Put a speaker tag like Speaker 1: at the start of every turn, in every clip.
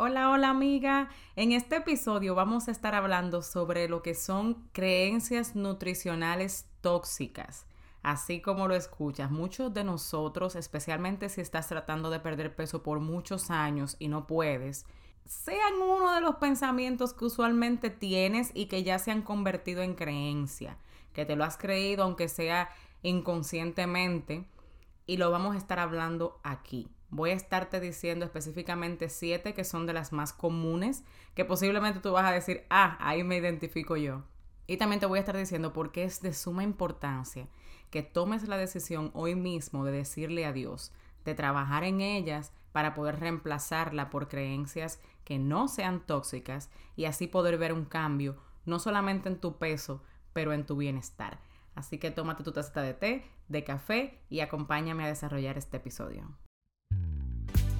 Speaker 1: Hola, hola amiga. En este episodio vamos a estar hablando sobre lo que son creencias nutricionales tóxicas. Así como lo escuchas, muchos de nosotros, especialmente si estás tratando de perder peso por muchos años y no puedes, sean uno de los pensamientos que usualmente tienes y que ya se han convertido en creencia, que te lo has creído aunque sea inconscientemente, y lo vamos a estar hablando aquí. Voy a estarte diciendo específicamente siete que son de las más comunes, que posiblemente tú vas a decir, ah, ahí me identifico yo. Y también te voy a estar diciendo por qué es de suma importancia que tomes la decisión hoy mismo de decirle a Dios, de trabajar en ellas para poder reemplazarla por creencias que no sean tóxicas y así poder ver un cambio, no solamente en tu peso, pero en tu bienestar. Así que tómate tu taza de té, de café y acompáñame a desarrollar este episodio.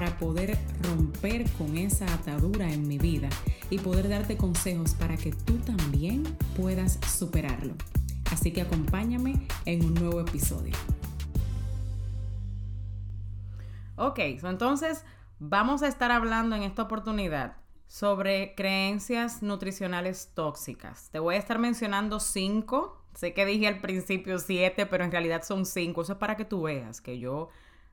Speaker 1: para poder romper con esa atadura en mi vida y poder darte consejos para que tú también puedas superarlo. Así que acompáñame en un nuevo episodio. Ok, entonces vamos a estar hablando en esta oportunidad sobre creencias nutricionales tóxicas. Te voy a estar mencionando cinco. Sé que dije al principio siete, pero en realidad son cinco. Eso es para que tú veas que yo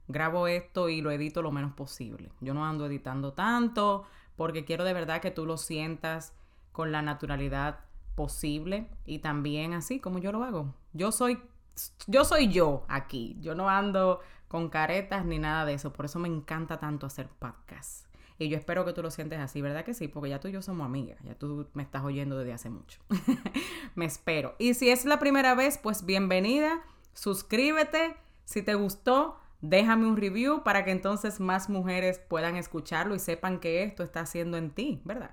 Speaker 1: grabo esto y lo edito lo menos posible. Yo no ando editando tanto porque quiero de verdad que tú lo sientas con la naturalidad posible y también así como yo lo hago. Yo soy yo soy yo aquí. Yo no ando con caretas ni nada de eso. Por eso me encanta tanto hacer podcasts. Y yo espero que tú lo sientes así, ¿verdad que sí? Porque ya tú y yo somos amigas, ya tú me estás oyendo desde hace mucho. me espero. Y si es la primera vez, pues bienvenida, suscríbete. Si te gustó, déjame un review para que entonces más mujeres puedan escucharlo y sepan que esto está haciendo en ti, ¿verdad?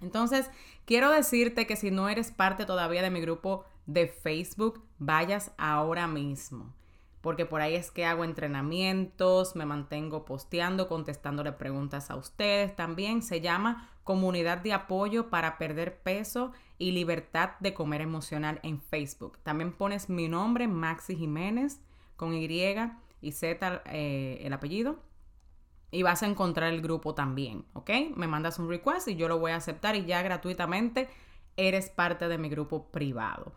Speaker 1: Entonces, quiero decirte que si no eres parte todavía de mi grupo de Facebook, vayas ahora mismo. Porque por ahí es que hago entrenamientos, me mantengo posteando, contestándole preguntas a ustedes. También se llama Comunidad de Apoyo para Perder Peso y Libertad de Comer Emocional en Facebook. También pones mi nombre, Maxi Jiménez, con Y y Z eh, el apellido. Y vas a encontrar el grupo también, ¿ok? Me mandas un request y yo lo voy a aceptar y ya gratuitamente eres parte de mi grupo privado.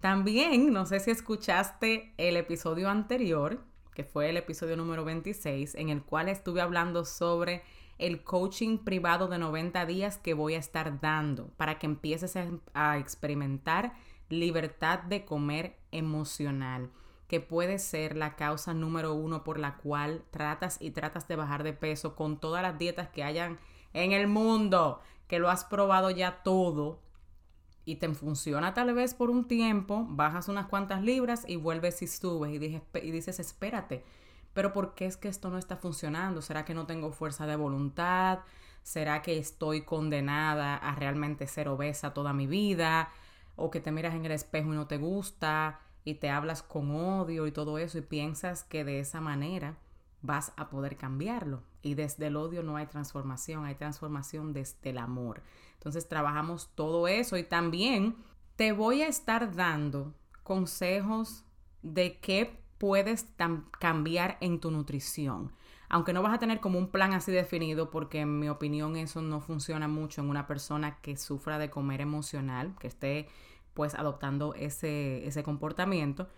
Speaker 1: También, no sé si escuchaste el episodio anterior, que fue el episodio número 26, en el cual estuve hablando sobre el coaching privado de 90 días que voy a estar dando para que empieces a experimentar libertad de comer emocional que puede ser la causa número uno por la cual tratas y tratas de bajar de peso con todas las dietas que hayan en el mundo, que lo has probado ya todo y te funciona tal vez por un tiempo, bajas unas cuantas libras y vuelves y subes y, y dices, espérate, pero ¿por qué es que esto no está funcionando? ¿Será que no tengo fuerza de voluntad? ¿Será que estoy condenada a realmente ser obesa toda mi vida? ¿O que te miras en el espejo y no te gusta? Y te hablas con odio y todo eso y piensas que de esa manera vas a poder cambiarlo. Y desde el odio no hay transformación, hay transformación desde el amor. Entonces trabajamos todo eso y también te voy a estar dando consejos de qué puedes cambiar en tu nutrición. Aunque no vas a tener como un plan así definido, porque en mi opinión eso no funciona mucho en una persona que sufra de comer emocional, que esté pues adoptando ese, ese comportamiento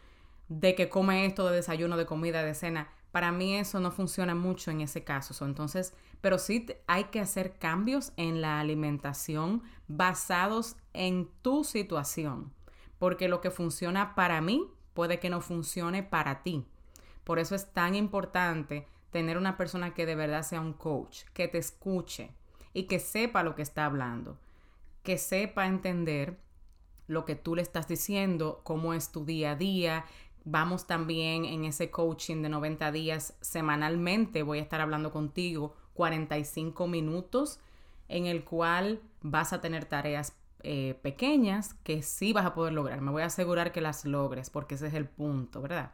Speaker 1: de que come esto de desayuno, de comida, de cena. Para mí eso no funciona mucho en ese caso. entonces, pero sí hay que hacer cambios en la alimentación basados en tu situación. Porque lo que funciona para mí puede que no funcione para ti. Por eso es tan importante tener una persona que de verdad sea un coach, que te escuche y que sepa lo que está hablando, que sepa entender lo que tú le estás diciendo, cómo es tu día a día. Vamos también en ese coaching de 90 días semanalmente. Voy a estar hablando contigo 45 minutos en el cual vas a tener tareas eh, pequeñas que sí vas a poder lograr. Me voy a asegurar que las logres porque ese es el punto, ¿verdad?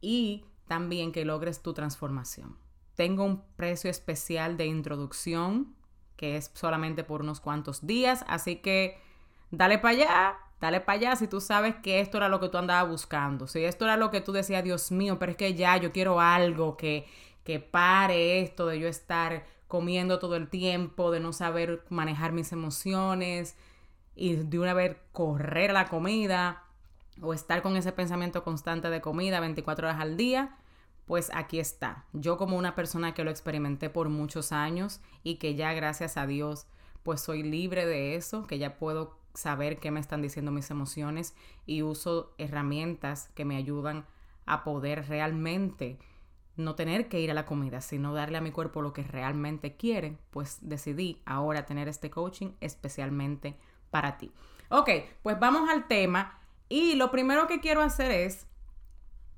Speaker 1: Y también que logres tu transformación. Tengo un precio especial de introducción que es solamente por unos cuantos días, así que dale para allá, dale para allá si tú sabes que esto era lo que tú andabas buscando, si esto era lo que tú decías, Dios mío, pero es que ya yo quiero algo que, que pare esto de yo estar comiendo todo el tiempo, de no saber manejar mis emociones y de una vez correr a la comida o estar con ese pensamiento constante de comida 24 horas al día, pues aquí está. Yo como una persona que lo experimenté por muchos años y que ya gracias a Dios pues soy libre de eso, que ya puedo saber qué me están diciendo mis emociones y uso herramientas que me ayudan a poder realmente no tener que ir a la comida, sino darle a mi cuerpo lo que realmente quiere, pues decidí ahora tener este coaching especialmente para ti. Ok, pues vamos al tema y lo primero que quiero hacer es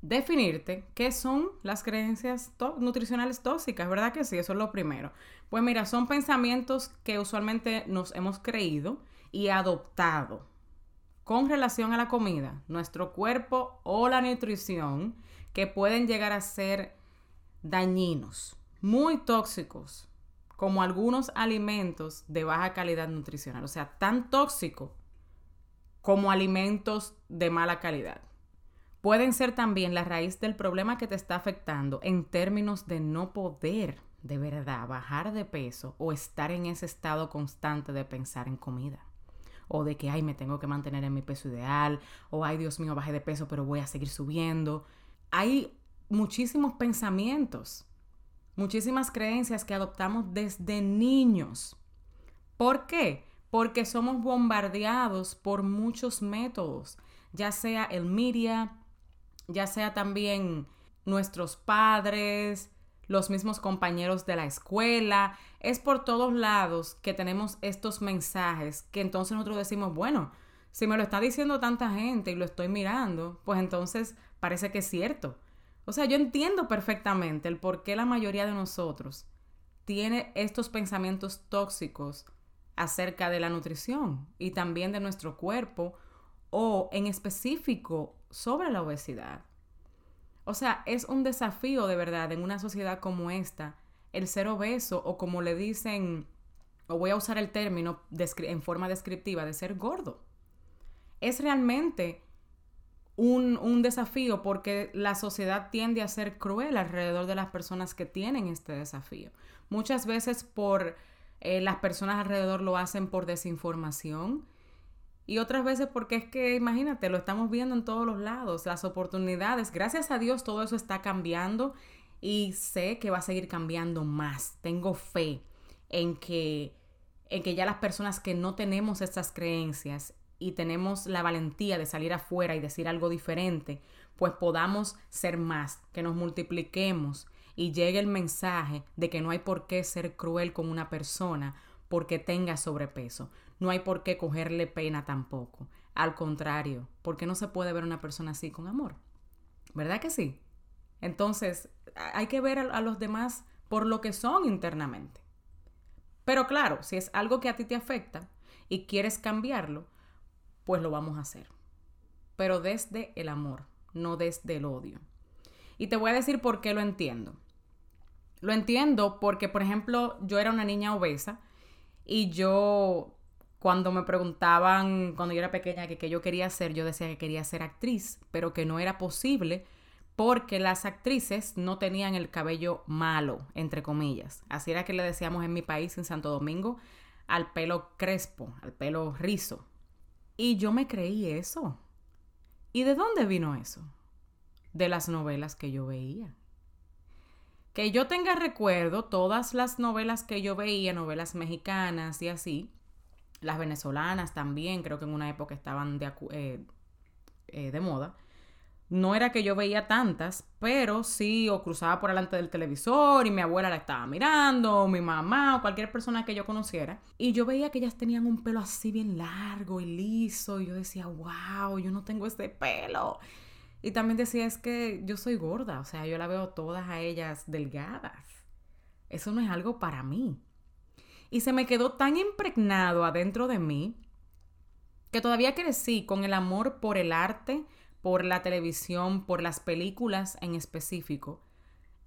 Speaker 1: definirte qué son las creencias nutricionales tóxicas, ¿verdad que sí? Eso es lo primero. Pues mira, son pensamientos que usualmente nos hemos creído y adoptado con relación a la comida, nuestro cuerpo o la nutrición que pueden llegar a ser dañinos, muy tóxicos, como algunos alimentos de baja calidad nutricional, o sea, tan tóxico como alimentos de mala calidad. Pueden ser también la raíz del problema que te está afectando en términos de no poder de verdad bajar de peso o estar en ese estado constante de pensar en comida. O de que, ay, me tengo que mantener en mi peso ideal. O, ay, Dios mío, bajé de peso, pero voy a seguir subiendo. Hay muchísimos pensamientos, muchísimas creencias que adoptamos desde niños. ¿Por qué? Porque somos bombardeados por muchos métodos, ya sea el media, ya sea también nuestros padres, los mismos compañeros de la escuela, es por todos lados que tenemos estos mensajes que entonces nosotros decimos, bueno, si me lo está diciendo tanta gente y lo estoy mirando, pues entonces parece que es cierto. O sea, yo entiendo perfectamente el por qué la mayoría de nosotros tiene estos pensamientos tóxicos acerca de la nutrición y también de nuestro cuerpo o en específico sobre la obesidad. O sea, es un desafío de verdad en una sociedad como esta el ser obeso o como le dicen, o voy a usar el término en forma descriptiva, de ser gordo. Es realmente un, desafío porque la sociedad tiende a ser cruel alrededor de las personas que tienen este desafío. Muchas veces por eh, las personas alrededor lo hacen por desinformación y otras veces porque es que, imagínate, lo estamos viendo en todos los lados, las oportunidades. Gracias a Dios todo eso está cambiando y sé que va a seguir cambiando más. Tengo fe en que, en que ya las personas que no tenemos estas creencias y tenemos la valentía de salir afuera y decir algo diferente, pues podamos ser más, que nos multipliquemos y llegue el mensaje de que no hay por qué ser cruel con una persona porque tenga sobrepeso. No hay por qué cogerle pena tampoco. Al contrario, porque no se puede ver una persona así con amor. ¿Verdad que sí? Entonces, hay que ver a, a los demás por lo que son internamente. Pero claro, si es algo que a ti te afecta y quieres cambiarlo, pues lo vamos a hacer. Pero desde el amor, no desde el odio. Y te voy a decir por qué lo entiendo. Lo entiendo porque, por ejemplo, yo era una niña obesa y yo, cuando me preguntaban, cuando yo era pequeña, que qué yo quería hacer, yo decía que quería ser actriz, pero que no era posible porque las actrices no tenían el cabello malo, entre comillas. Así era que le decíamos en mi país, en Santo Domingo, al pelo crespo, al pelo rizo. Y yo me creí eso. ¿Y de dónde vino eso? De las novelas que yo veía. Que yo tenga recuerdo, todas las novelas que yo veía, novelas mexicanas y así, las venezolanas también, creo que en una época estaban de, eh, eh, de moda no era que yo veía tantas, pero sí o cruzaba por delante del televisor y mi abuela la estaba mirando, o mi mamá o cualquier persona que yo conociera. Y yo veía que ellas tenían un pelo así bien largo y liso y yo decía, wow, yo no tengo ese pelo. Y también decía, es que yo soy gorda, o sea, yo la veo todas a ellas delgadas. Eso no es algo para mí. Y se me quedó tan impregnado adentro de mí que todavía crecí con el amor por el arte, por la televisión, por las películas en específico.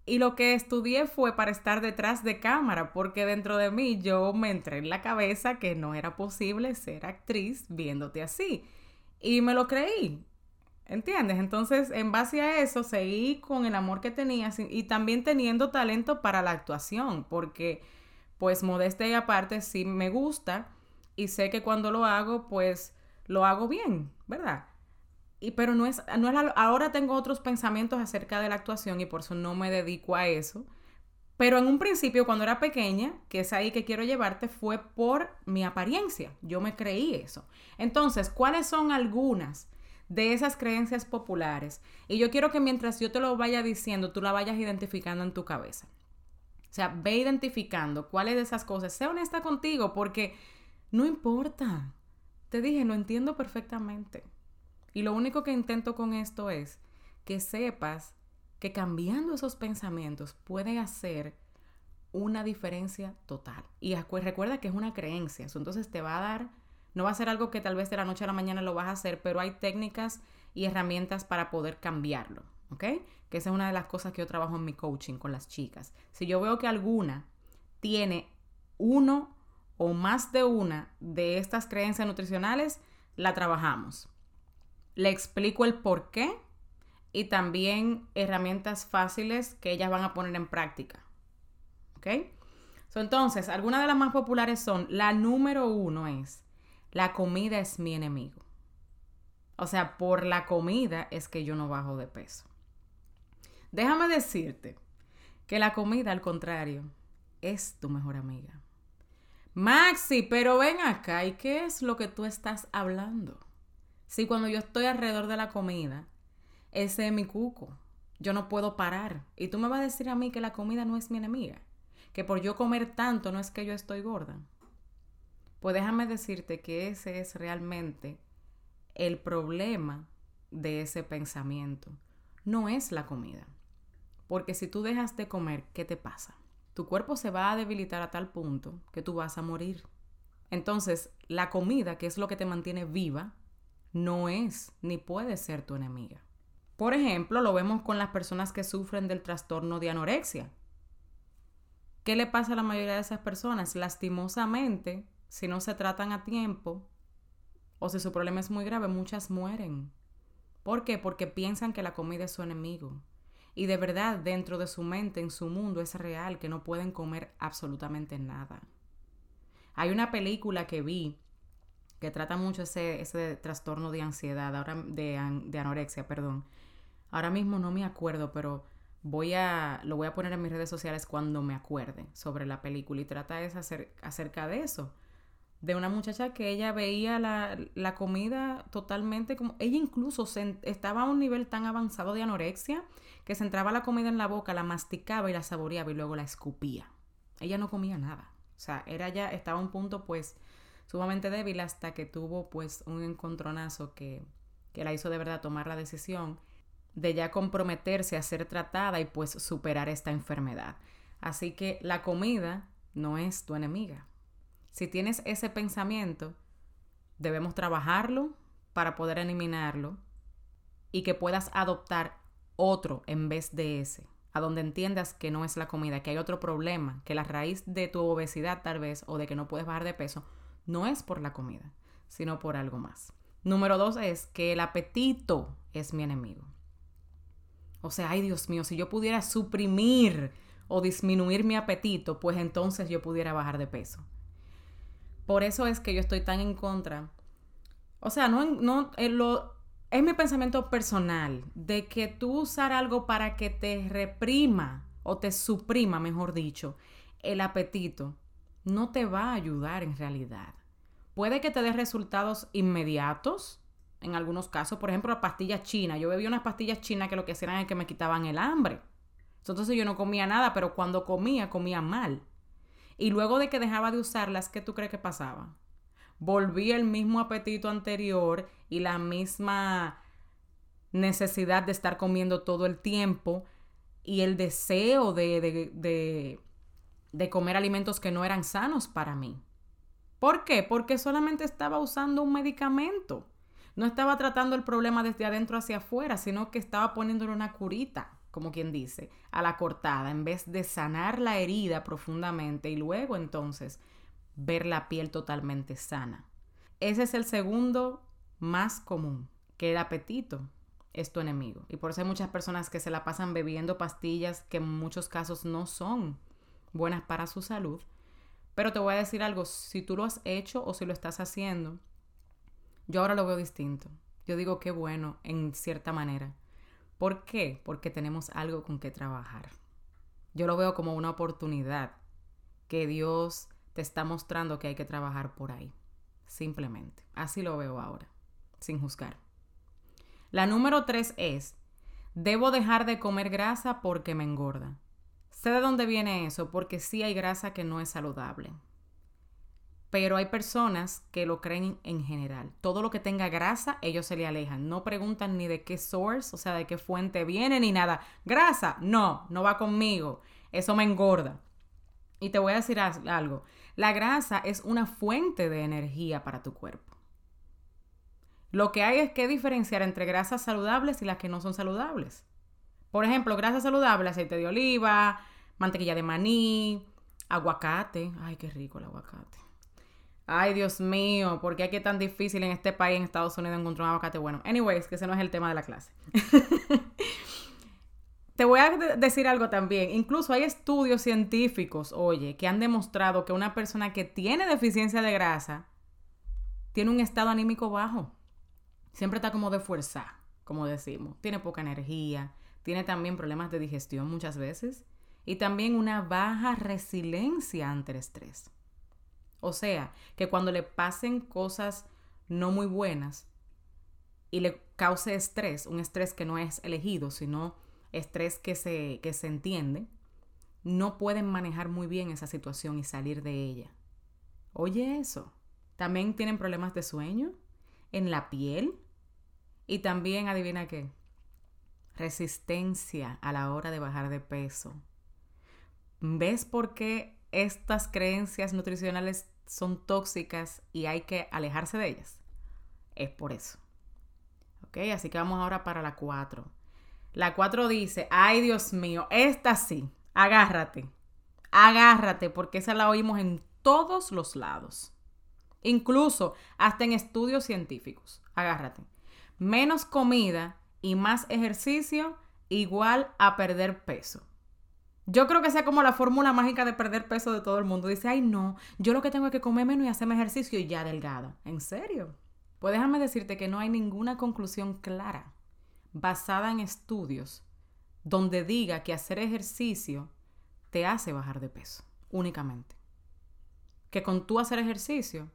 Speaker 1: Y lo que estudié fue para estar detrás de cámara, porque dentro de mí yo me entré en la cabeza que no era posible ser actriz viéndote así. Y me lo creí. ¿Entiendes? Entonces, en base a eso, seguí con el amor que tenía y también teniendo talento para la actuación, porque, pues, modestia y aparte, sí me gusta y sé que cuando lo hago, pues, lo hago bien, ¿verdad? Y, pero no es, no es ahora tengo otros pensamientos acerca de la actuación y por eso no me dedico a eso. Pero en un principio, cuando era pequeña, que es ahí que quiero llevarte, fue por mi apariencia. Yo me creí eso. Entonces, ¿cuáles son algunas de esas creencias populares? Y yo quiero que mientras yo te lo vaya diciendo, tú la vayas identificando en tu cabeza. O sea, ve identificando cuáles de esas cosas. Sé honesta contigo porque no importa. Te dije, lo entiendo perfectamente. Y lo único que intento con esto es que sepas que cambiando esos pensamientos puede hacer una diferencia total. Y recuerda que es una creencia, entonces te va a dar, no va a ser algo que tal vez de la noche a la mañana lo vas a hacer, pero hay técnicas y herramientas para poder cambiarlo, ¿ok? Que esa es una de las cosas que yo trabajo en mi coaching con las chicas. Si yo veo que alguna tiene uno o más de una de estas creencias nutricionales, la trabajamos le explico el por qué y también herramientas fáciles que ellas van a poner en práctica. ¿Ok? entonces, algunas de las más populares son, la número uno es, la comida es mi enemigo. O sea, por la comida es que yo no bajo de peso. Déjame decirte que la comida, al contrario, es tu mejor amiga. Maxi, pero ven acá, ¿y qué es lo que tú estás hablando? Si cuando yo estoy alrededor de la comida, ese es mi cuco. Yo no puedo parar. Y tú me vas a decir a mí que la comida no es mi enemiga. Que por yo comer tanto no es que yo estoy gorda. Pues déjame decirte que ese es realmente el problema de ese pensamiento. No es la comida. Porque si tú dejas de comer, ¿qué te pasa? Tu cuerpo se va a debilitar a tal punto que tú vas a morir. Entonces, la comida, que es lo que te mantiene viva, no es ni puede ser tu enemiga. Por ejemplo, lo vemos con las personas que sufren del trastorno de anorexia. ¿Qué le pasa a la mayoría de esas personas? Lastimosamente, si no se tratan a tiempo o si su problema es muy grave, muchas mueren. ¿Por qué? Porque piensan que la comida es su enemigo. Y de verdad, dentro de su mente, en su mundo, es real que no pueden comer absolutamente nada. Hay una película que vi que trata mucho ese, ese trastorno de ansiedad, ahora de, anorexia, perdón. Ahora mismo no me acuerdo, pero voy a, lo voy a poner en mis redes sociales cuando me acuerde sobre la película y trata es acerca de eso. De una muchacha que ella veía la, la comida totalmente como... Ella incluso estaba a un nivel tan avanzado de anorexia que se entraba la comida en la boca, la masticaba y la saboreaba y luego la escupía. Ella no comía nada. O sea, era ya, estaba a un punto pues sumamente débil hasta que tuvo pues un encontronazo que, que la hizo de verdad tomar la decisión de ya comprometerse a ser tratada y pues superar esta enfermedad. Así que la comida no es tu enemiga. Si tienes ese pensamiento, debemos trabajarlo para poder eliminarlo y que puedas adoptar otro en vez de ese, a donde entiendas que no es la comida, que hay otro problema, que la raíz de tu obesidad tal vez o de que no puedes bajar de peso no es por la comida, sino por algo más. Número dos es que el apetito es mi enemigo. O sea, ay Dios mío, si yo pudiera suprimir o disminuir mi apetito, pues entonces yo pudiera bajar de peso. Por eso es que yo estoy tan en contra. O sea, no, no eh, es mi pensamiento personal de que tú usar algo para que te reprima o te suprima, mejor dicho, el apetito no te va a ayudar en realidad. Puede que te dé resultados inmediatos, en algunos casos, por ejemplo, la pastilla china. Yo bebía unas pastillas chinas que lo que hacían es que me quitaban el hambre. Entonces yo no comía nada, pero cuando comía, comía mal. Y luego de que dejaba de usarlas, ¿qué tú crees que pasaba? Volvía el mismo apetito anterior y la misma necesidad de estar comiendo todo el tiempo y el deseo de, de, de de comer alimentos que no eran sanos para mí. ¿Por qué? Porque solamente estaba usando un medicamento. No estaba tratando el problema desde adentro hacia afuera, sino que estaba poniéndole una curita, como quien dice, a la cortada, en vez de sanar la herida profundamente y luego entonces ver la piel totalmente sana. Ese es el segundo más común, que el apetito es tu enemigo. Y por eso hay muchas personas que se la pasan bebiendo pastillas que en muchos casos no son buenas para su salud. Pero te voy a decir algo, si tú lo has hecho o si lo estás haciendo, yo ahora lo veo distinto. Yo digo qué bueno en cierta manera. ¿Por qué? Porque tenemos algo con que trabajar. Yo lo veo como una oportunidad que Dios te está mostrando que hay que trabajar por ahí. Simplemente. Así lo veo ahora, sin juzgar. La número tres es, debo dejar de comer grasa porque me engorda. Sé de dónde viene eso, porque sí hay grasa que no es saludable. Pero hay personas que lo creen en general. Todo lo que tenga grasa, ellos se le alejan. No preguntan ni de qué source, o sea, de qué fuente viene, ni nada. Grasa, no, no va conmigo. Eso me engorda. Y te voy a decir algo. La grasa es una fuente de energía para tu cuerpo. Lo que hay es que diferenciar entre grasas saludables y las que no son saludables. Por ejemplo, grasa saludable, aceite de oliva, mantequilla de maní, aguacate. Ay, qué rico el aguacate. Ay, Dios mío, ¿por qué es que tan difícil en este país, en Estados Unidos, encontrar un aguacate bueno? Anyways, que ese no es el tema de la clase. Te voy a decir algo también. Incluso hay estudios científicos, oye, que han demostrado que una persona que tiene deficiencia de grasa tiene un estado anímico bajo siempre está como de fuerza, como decimos. Tiene poca energía, tiene también problemas de digestión muchas veces y también una baja resiliencia ante el estrés. O sea, que cuando le pasen cosas no muy buenas y le cause estrés, un estrés que no es elegido, sino estrés que se, que se entiende, no pueden manejar muy bien esa situación y salir de ella. Oye eso. También tienen problemas de sueño, en la piel, y también, adivina qué, resistencia a la hora de bajar de peso. ¿Ves por qué estas creencias nutricionales son tóxicas y hay que alejarse de ellas? Es por eso. ¿Ok? Así que vamos ahora para la 4. La 4 dice, ay Dios mío, esta sí, agárrate, agárrate, porque esa la oímos en todos los lados. Incluso hasta en estudios científicos. Agárrate menos comida y más ejercicio igual a perder peso. Yo creo que sea como la fórmula mágica de perder peso de todo el mundo. Dice, ay no, yo lo que tengo es que comer menos y hacerme ejercicio y ya delgada. ¿En serio? Pues déjame decirte que no hay ninguna conclusión clara basada en estudios donde diga que hacer ejercicio te hace bajar de peso, únicamente. Que con tú hacer ejercicio,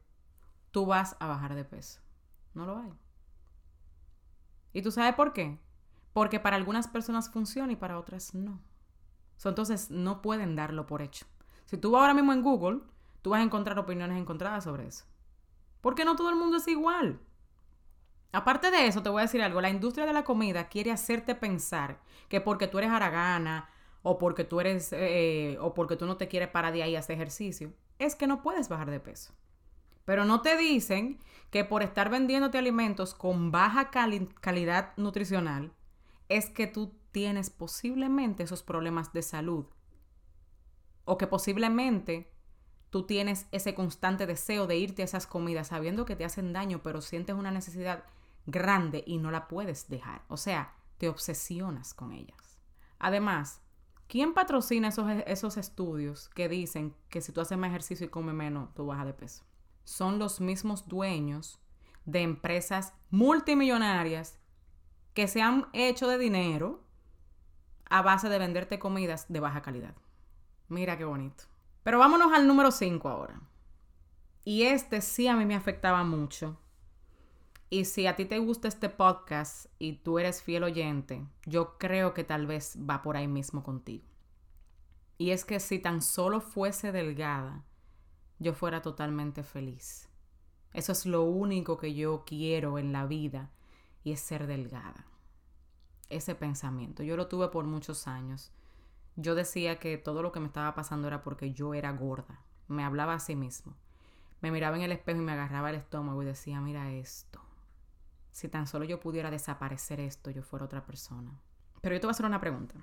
Speaker 1: tú vas a bajar de peso. No lo hay. ¿Y tú sabes por qué? Porque para algunas personas funciona y para otras no. Entonces no pueden darlo por hecho. Si tú vas ahora mismo en Google, tú vas a encontrar opiniones encontradas sobre eso. Porque no todo el mundo es igual. Aparte de eso, te voy a decir algo. La industria de la comida quiere hacerte pensar que porque tú eres haragana o porque tú eres eh, o porque tú no te quieres parar de ahí a hacer ejercicio, es que no puedes bajar de peso. Pero no te dicen que por estar vendiéndote alimentos con baja calidad nutricional, es que tú tienes posiblemente esos problemas de salud. O que posiblemente tú tienes ese constante deseo de irte a esas comidas sabiendo que te hacen daño, pero sientes una necesidad grande y no la puedes dejar. O sea, te obsesionas con ellas. Además, ¿quién patrocina esos, esos estudios que dicen que si tú haces más ejercicio y comes menos, tú bajas de peso? son los mismos dueños de empresas multimillonarias que se han hecho de dinero a base de venderte comidas de baja calidad. Mira qué bonito. Pero vámonos al número 5 ahora. Y este sí a mí me afectaba mucho. Y si a ti te gusta este podcast y tú eres fiel oyente, yo creo que tal vez va por ahí mismo contigo. Y es que si tan solo fuese delgada, yo fuera totalmente feliz. Eso es lo único que yo quiero en la vida y es ser delgada. Ese pensamiento, yo lo tuve por muchos años. yo decía que todo lo que me estaba pasando era porque yo era gorda. Me hablaba a sí mismo. Me miraba en el espejo y me agarraba el estómago y decía, mira esto. Si tan solo yo pudiera desaparecer esto, yo fuera otra persona. Pero yo te voy a hacer una pregunta.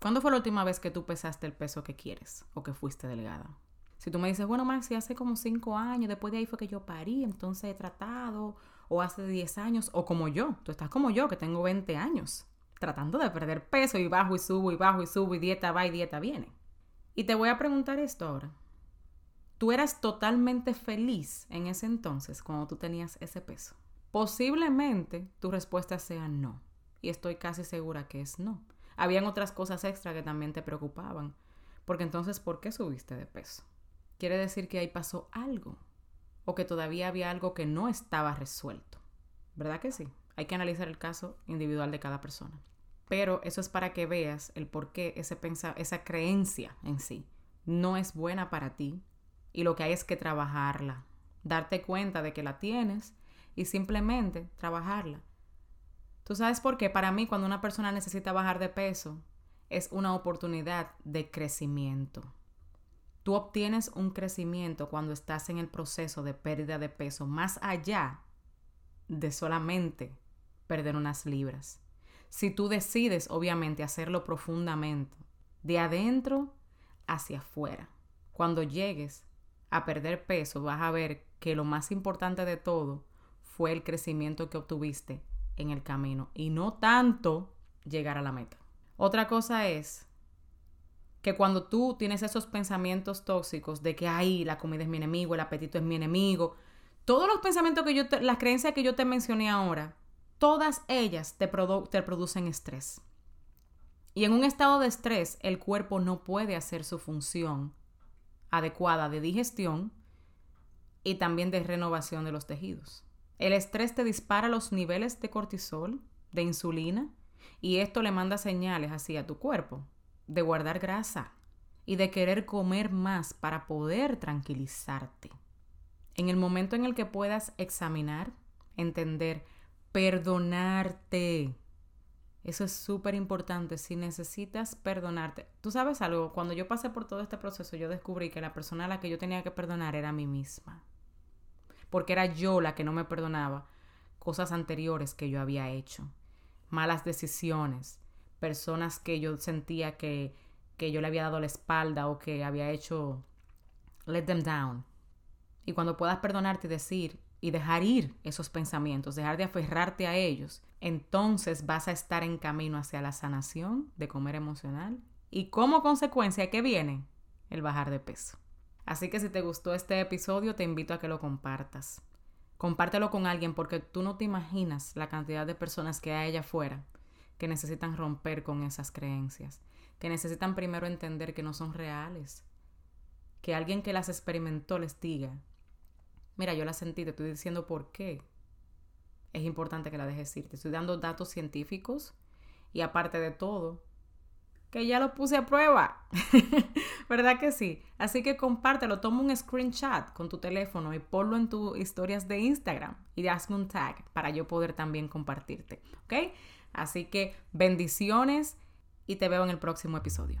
Speaker 1: ¿Cuándo fue la última vez que tú pesaste el peso que quieres o que fuiste delgada? Si tú me dices, bueno, Maxi, hace como cinco años, después de ahí fue que yo parí, entonces he tratado, o hace 10 años, o como yo, tú estás como yo, que tengo 20 años, tratando de perder peso y bajo y subo y bajo y subo y dieta va y dieta viene. Y te voy a preguntar esto ahora. ¿Tú eras totalmente feliz en ese entonces cuando tú tenías ese peso? Posiblemente tu respuesta sea no. Y estoy casi segura que es no. Habían otras cosas extra que también te preocupaban. Porque entonces, ¿por qué subiste de peso? Quiere decir que ahí pasó algo. O que todavía había algo que no estaba resuelto. ¿Verdad que sí? Hay que analizar el caso individual de cada persona. Pero eso es para que veas el por qué ese esa creencia en sí no es buena para ti y lo que hay es que trabajarla, darte cuenta de que la tienes y simplemente trabajarla. ¿Tú sabes por qué? Para mí cuando una persona necesita bajar de peso es una oportunidad de crecimiento. Tú obtienes un crecimiento cuando estás en el proceso de pérdida de peso más allá de solamente perder unas libras. Si tú decides, obviamente, hacerlo profundamente, de adentro hacia afuera. Cuando llegues a perder peso, vas a ver que lo más importante de todo fue el crecimiento que obtuviste en el camino y no tanto llegar a la meta. Otra cosa es que cuando tú tienes esos pensamientos tóxicos de que, ay, la comida es mi enemigo, el apetito es mi enemigo, todos los pensamientos que yo, te, las creencias que yo te mencioné ahora, todas ellas te, producen estrés. Y en un estado de estrés, el cuerpo no puede hacer su función adecuada de digestión y también de renovación de los tejidos. El estrés te dispara los niveles de cortisol, de insulina, y esto le manda señales así a tu cuerpo de guardar grasa y de querer comer más para poder tranquilizarte. En el momento en el que puedas examinar, entender, perdonarte, eso es súper importante. Si necesitas perdonarte. Tú sabes algo, cuando yo pasé por todo este proceso, yo descubrí que la persona a la que yo tenía que perdonar era a mí misma. Porque era yo la que no me perdonaba cosas anteriores que yo había hecho. Malas decisiones, personas que yo sentía que, que yo le había dado la espalda o que había hecho let them down. Y cuando puedas perdonarte y decir, y dejar ir esos pensamientos, dejar de aferrarte a ellos, entonces vas a estar en camino hacia la sanación de comer emocional y como consecuencia, ¿qué viene? El bajar de peso. Así que si te gustó este episodio, te invito a que lo compartas. Compártelo con alguien porque tú no te imaginas la cantidad de personas que hay allá afuera que necesitan romper con esas creencias, que necesitan primero entender que no son reales, que alguien que las experimentó les diga Mira, yo la sentí, te estoy diciendo por qué. Es importante que la dejes ir. Te estoy dando datos científicos y aparte de todo, que ya lo puse a prueba. ¿Verdad que sí? Así que compártelo, toma un screenshot con tu teléfono y ponlo en tus historias de Instagram y hazme un tag para yo poder también compartirte. ¿Ok? Así que bendiciones y te veo en el próximo episodio.